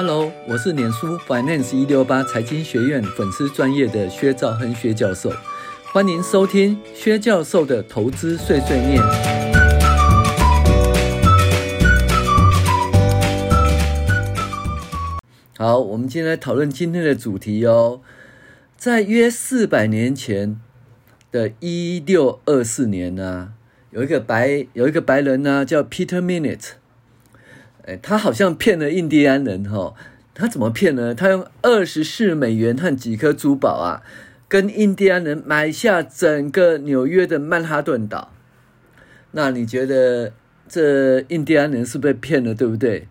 Hello，我是脸书 Finance 一六八财经学院粉丝专业的薛兆亨薛教授，欢迎收听薛教授的投资碎碎念。好，我们今天来讨论今天的主题哦，在约四百年前的一六二四年呢、有一个白有一个白人呢、叫 Peter Minute，他好像骗了印第安人哈，他怎么骗呢？他用二十四美元和几颗珠宝啊，跟印第安人买下整个纽约的曼哈顿岛。那你觉得这印第安人是被骗了，对不对？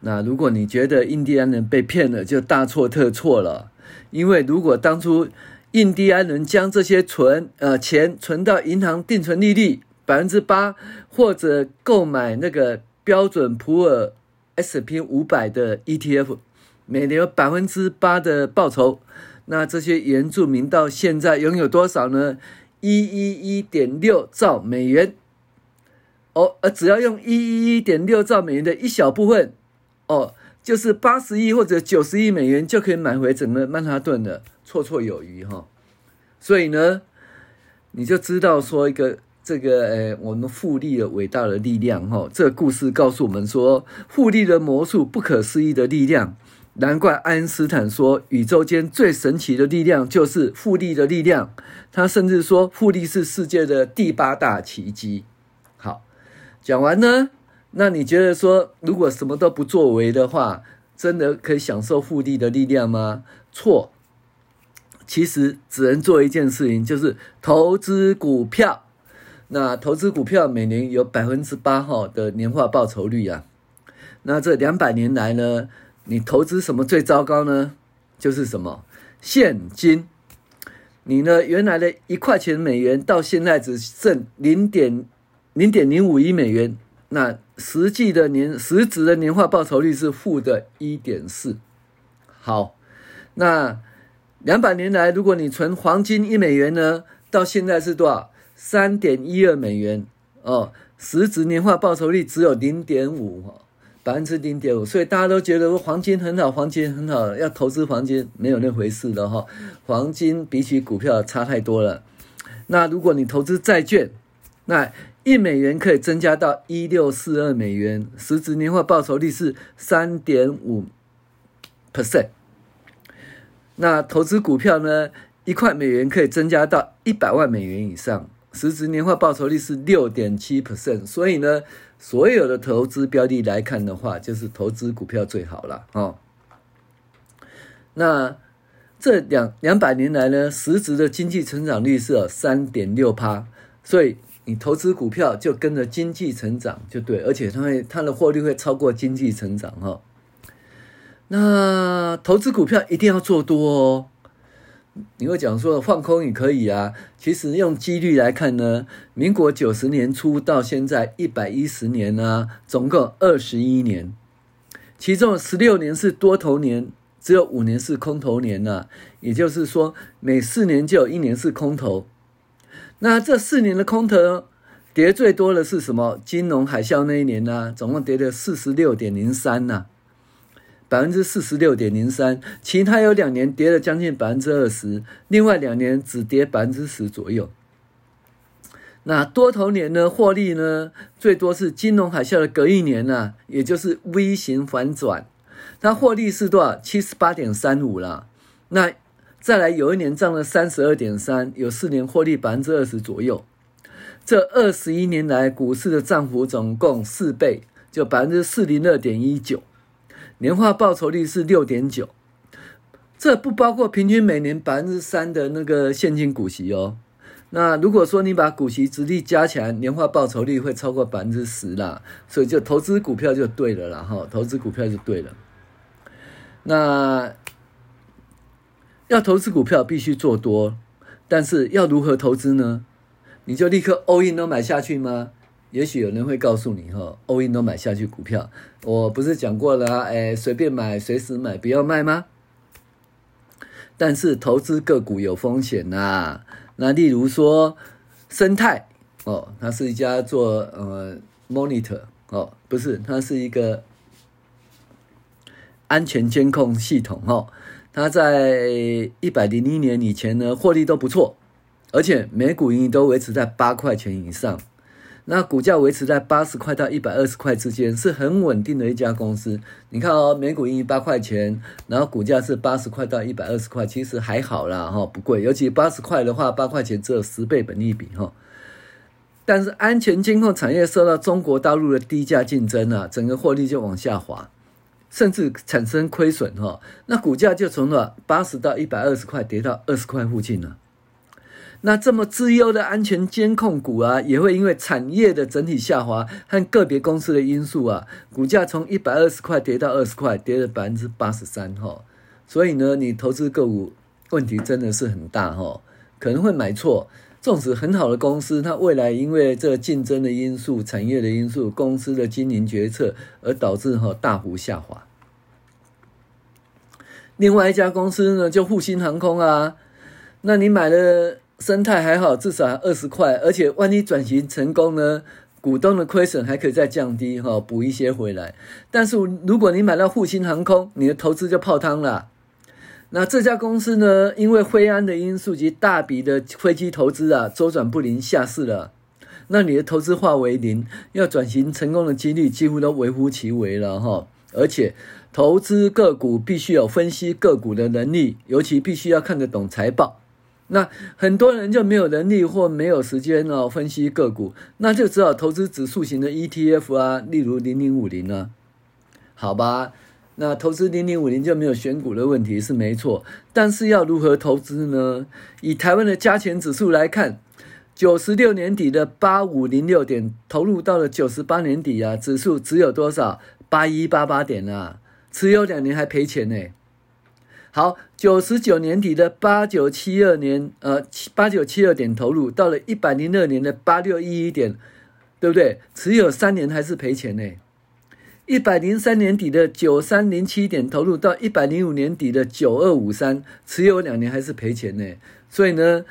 那如果你觉得印第安人被骗了，就大错特错了。因为如果当初印第安人将这些存呃钱存到银行定存利率百分之八，或者购买那个。标准普尔 S&P 五百的 ETF，每年有百分之八的报酬。那这些原住民到现在拥有多少呢？一一一点六兆美元。哦，呃，只要用一一一点六兆美元的一小部分，哦，就是八十亿或者九十亿美元就可以买回整个曼哈顿的，绰绰有余哈。所以呢，你就知道说一个。这个诶，我们复利的伟大的力量哈，这个故事告诉我们说，复利的魔术不可思议的力量。难怪爱因斯坦说，宇宙间最神奇的力量就是复利的力量。他甚至说，复利是世界的第八大奇迹。好，讲完呢，那你觉得说，如果什么都不作为的话，真的可以享受复利的力量吗？错，其实只能做一件事情，就是投资股票。那投资股票每年有百分之八哈的年化报酬率啊，那这两百年来呢，你投资什么最糟糕呢？就是什么现金，你呢原来的一块钱美元到现在只剩零点零点零五亿美元，那实际的年实质的年化报酬率是负的一点四。好，那两百年来，如果你存黄金一美元呢，到现在是多少？三点一二美元哦，实质年化报酬率只有零点五，百分之零点五，所以大家都觉得黄金很好，黄金很好，要投资黄金没有那回事的哈。黄金比起股票差太多了。那如果你投资债券，那一美元可以增加到一六四二美元，实质年化报酬率是三点五 percent。那投资股票呢，一块美元可以增加到一百万美元以上。实质年化报酬率是六点七 percent，所以呢，所有的投资标的来看的话，就是投资股票最好了哦。那这两两百年来呢，实质的经济成长率是三点六趴，所以你投资股票就跟着经济成长就对，而且它会它的获利会超过经济成长哈、哦。那投资股票一定要做多哦。你会讲说放空也可以啊，其实用几率来看呢，民国九十年初到现在一百一十年呢，总共二十一年，其中十六年是多头年，只有五年是空头年呐。也就是说，每四年就有一年是空头。那这四年的空头跌最多的是什么？金融海啸那一年呢，总共跌了四十六点零三呐。百分之四十六点零三，其他有两年跌了将近百分之二十，另外两年只跌百分之十左右。那多头年呢，获利呢最多是金融海啸的隔一年呢、啊，也就是 V 型反转，它获利是多少？七十八点三五啦。那再来有一年涨了三十二点三，有四年获利百分之二十左右。这二十一年来股市的涨幅总共四倍，就百分之四零二点一九。年化报酬率是六点九，这不包括平均每年百分之三的那个现金股息哦。那如果说你把股息殖利加起来，年化报酬率会超过百分之十啦。所以就投资股票就对了啦，哈，投资股票就对了。那要投资股票必须做多，但是要如何投资呢？你就立刻 all in 都买下去吗？也许有人会告诉你哈，all in 都买下去股票，我不是讲过了啊，哎，随便买，随时买，不要卖吗？但是投资个股有风险呐。那例如说，生态哦，它是一家做呃 monitor 哦，不是，它是一个安全监控系统哦，它在一百零一年以前呢，获利都不错，而且每股盈余都维持在八块钱以上。那股价维持在八十块到一百二十块之间，是很稳定的一家公司。你看哦，每股盈余八块钱，然后股价是八十块到一百二十块，其实还好啦哈，不贵。尤其八十块的话，八块钱只有十倍本利比哈。但是安全监控产业受到中国大陆的低价竞争啊，整个获利就往下滑，甚至产生亏损哈。那股价就从了八十到一百二十块跌到二十块附近了。那这么资优的安全监控股啊，也会因为产业的整体下滑和个别公司的因素啊，股价从一百二十块跌到二十块，跌了百分之八十三哈。所以呢，你投资个股问题真的是很大哈，可能会买错。纵使很好的公司，它未来因为这竞争的因素、产业的因素、公司的经营决策而导致哈大幅下滑。另外一家公司呢，就复兴航空啊，那你买了。生态还好，至少二十块，而且万一转型成功呢，股东的亏损还可以再降低哈，补一些回来。但是如果你买到复兴航空，你的投资就泡汤了。那这家公司呢，因为灰安的因素及大笔的飞机投资啊，周转不灵下市了。那你的投资化为零，要转型成功的几率几乎都微乎其微了哈。而且投资个股必须有分析个股的能力，尤其必须要看得懂财报。那很多人就没有能力或没有时间哦，分析个股，那就只好投资指数型的 ETF 啊，例如零零五零啊，好吧？那投资零零五零就没有选股的问题是没错，但是要如何投资呢？以台湾的加权指数来看，九十六年底的八五零六点投入到了九十八年底啊，指数只有多少？八一八八点啊，持有两年还赔钱呢。好，九十九年底的八九七二年，呃，八九七二点投入，到了一百零二年的八六一一点，对不对？持有三年还是赔钱呢？一百零三年底的九三零七点投入，到一百零五年底的九二五三，持有两年还是赔钱呢？所以呢，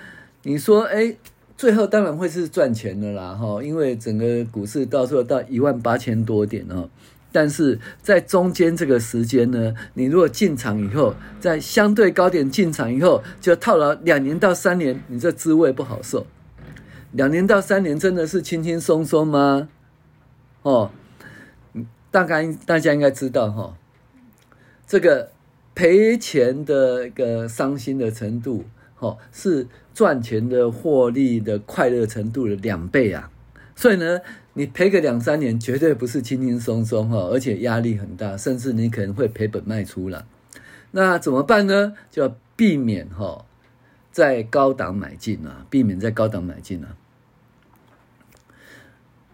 你说，哎，最后当然会是赚钱的啦，哈，因为整个股市到时候到一万八千多点哦。但是在中间这个时间呢，你如果进场以后，在相对高点进场以后，就套牢两年到三年，你这滋味不好受。两年到三年真的是轻轻松松吗？哦，大概大家应该知道哈、哦，这个赔钱的一个伤心的程度，哦，是赚钱的获利的快乐程度的两倍啊。所以呢，你赔个两三年，绝对不是轻轻松松哈，而且压力很大，甚至你可能会赔本卖出了。那怎么办呢？就要避免哈，在高档买进啊，避免在高档买进啊。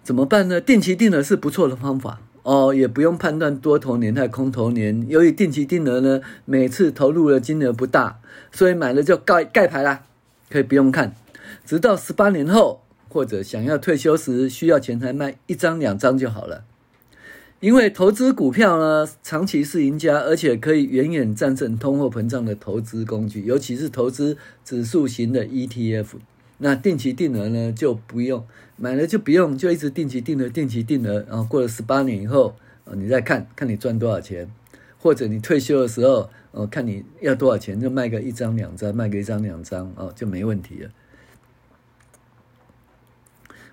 怎么办呢？定期定额是不错的方法哦，也不用判断多头年还是空头年。由于定期定额呢，每次投入的金额不大，所以买了就盖盖牌啦，可以不用看，直到十八年后。或者想要退休时需要钱才卖一张两张就好了，因为投资股票呢，长期是赢家，而且可以远远战胜通货膨胀的投资工具，尤其是投资指数型的 ETF。那定期定额呢就不用买了就不用，就一直定期定额，定期定额，然后过了十八年以后，你再看看你赚多少钱，或者你退休的时候，哦，看你要多少钱就卖个一张两张，卖个一张两张，哦，就没问题了。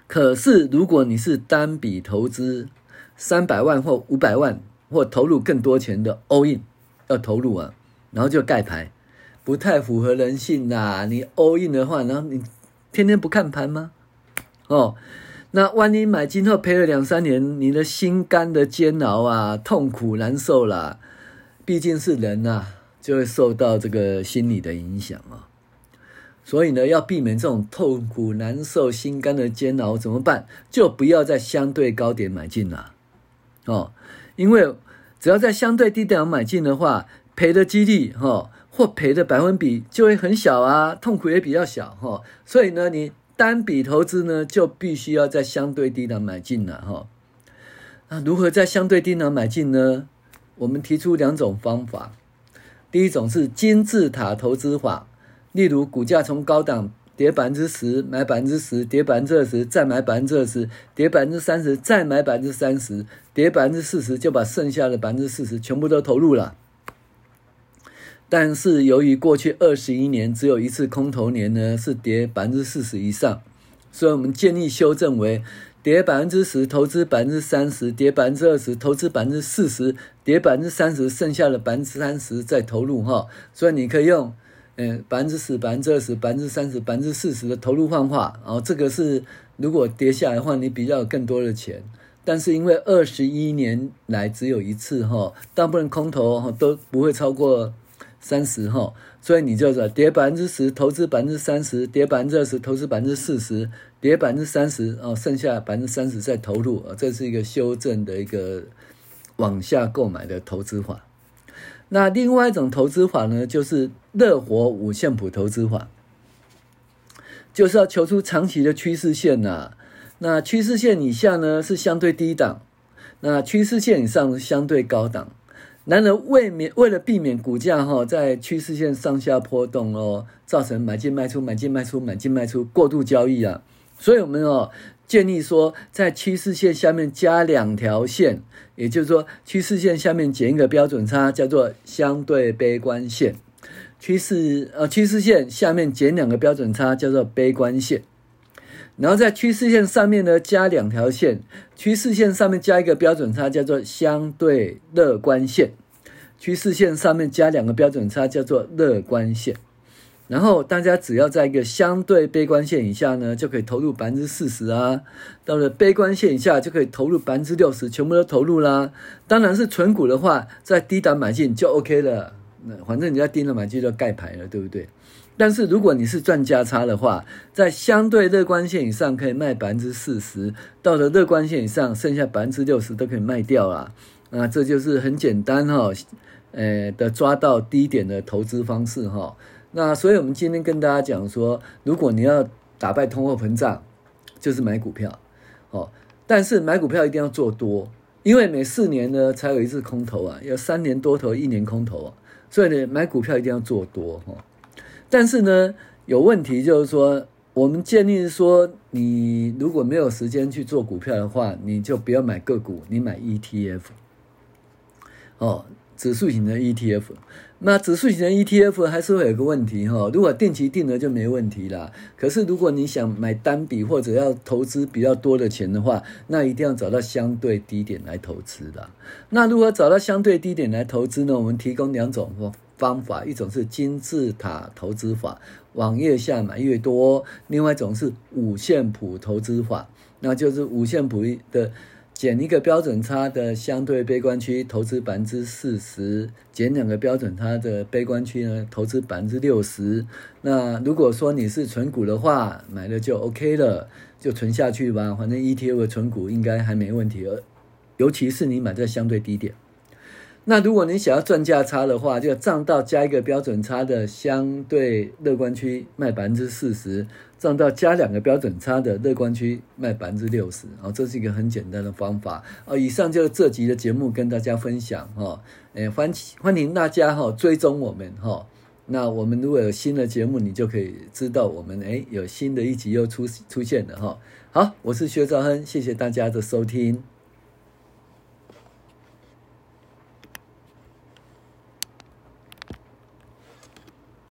可是，如果你是单笔投资三百万或五百万，或投入更多钱的 all in 要投入啊，然后就盖牌，不太符合人性呐。你 all in 的话，然后你天天不看盘吗？哦，那万一买进后赔了两三年，你的心肝的煎熬啊，痛苦难受啦。毕竟是人呐、啊，就会受到这个心理的影响啊。所以呢，要避免这种痛苦难受、心肝的煎熬，怎么办？就不要在相对高点买进了，哦，因为只要在相对低点买进的话，赔的几率哈，或赔的百分比就会很小啊，痛苦也比较小哈。所以呢，你单笔投资呢，就必须要在相对低档买进了哈。那如何在相对低档买进呢？我们提出两种方法，第一种是金字塔投资法。例如，股价从高档跌百分之十，买百分之十，跌百分之二十，再买百分之二十，跌百分之三十，再买百分之三十，跌百分之四十，就把剩下的百分之四十全部都投入了。但是由于过去二十一年只有一次空头年呢，是跌百分之四十以上，所以我们建议修正为跌百分之十，投资百分之三十；跌百分之二十，投资百分之四十；跌百分之三十，剩下的百分之三十再投入哈。所以你可以用。嗯，百分之十、百分之二十、百分之三十、百分之四十的投入换化，然后这个是如果跌下来的话，你比较有更多的钱。但是因为二十一年来只有一次哈，大部分空头哈都不会超过三十哈，所以你就是跌百分之十，投资百分之三十；跌百分之二十，投资百分之四十；跌百分之三十，哦，剩下百分之三十再投入啊，这是一个修正的一个往下购买的投资法。那另外一种投资法呢，就是乐活五线谱投资法，就是要求出长期的趋势线呐、啊。那趋势线以下呢是相对低档，那趋势线以上是相对高档。然而为免为了避免股价哈在趋势线上下波动哦，造成买进卖出买进卖出买进卖出过度交易啊，所以我们哦。建议说，在趋势线下面加两条线，也就是说，趋势线下面减一个标准差，叫做相对悲观线；趋势呃趋势线下面减两个标准差，叫做悲观线。然后在趋势线上面呢，加两条线，趋势线上面加一个标准差，叫做相对乐观线；趋势线上面加两个标准差，叫做乐观线。然后大家只要在一个相对悲观线以下呢，就可以投入百分之四十啊；到了悲观线以下，就可以投入百分之六十，全部都投入啦。当然是存股的话，在低档买进就 OK 了。那反正你在低档买进就盖牌了，对不对？但是如果你是赚价差的话，在相对乐观线以上可以卖百分之四十，到了乐观线以上，剩下百分之六十都可以卖掉啦。那这就是很简单哈，呃的抓到低点的投资方式哈。那所以，我们今天跟大家讲说，如果你要打败通货膨胀，就是买股票，哦。但是买股票一定要做多，因为每四年呢才有一次空头啊，要三年多头，一年空头啊。所以呢，买股票一定要做多哈。但是呢，有问题就是说，我们建议说，你如果没有时间去做股票的话，你就不要买个股，你买 ETF，哦。指数型的 ETF，那指数型的 ETF 还是会有个问题哈，如果定期定额就没问题啦。可是如果你想买单笔或者要投资比较多的钱的话，那一定要找到相对低点来投资啦。那如果找到相对低点来投资呢？我们提供两种方法，一种是金字塔投资法，往越下买越多；另外一种是五线谱投资法，那就是五线谱的。减一个标准差的相对悲观区，投资百分之四十；减两个标准差的悲观区呢，投资百分之六十。那如果说你是存股的话，买了就 OK 了，就存下去吧。反正 ETF 的存股应该还没问题，尤其是你买在相对低点。那如果你想要赚价差的话，就涨到加一个标准差的相对乐观区卖百分之四十，上到加两个标准差的乐观区卖百分之六十。哦，这是一个很简单的方法。哦，以上就是这集的节目跟大家分享。哈，诶，欢欢迎大家哈追踪我们哈。那我们如果有新的节目，你就可以知道我们诶有新的一集又出出现了哈。好，我是薛兆亨，谢谢大家的收听。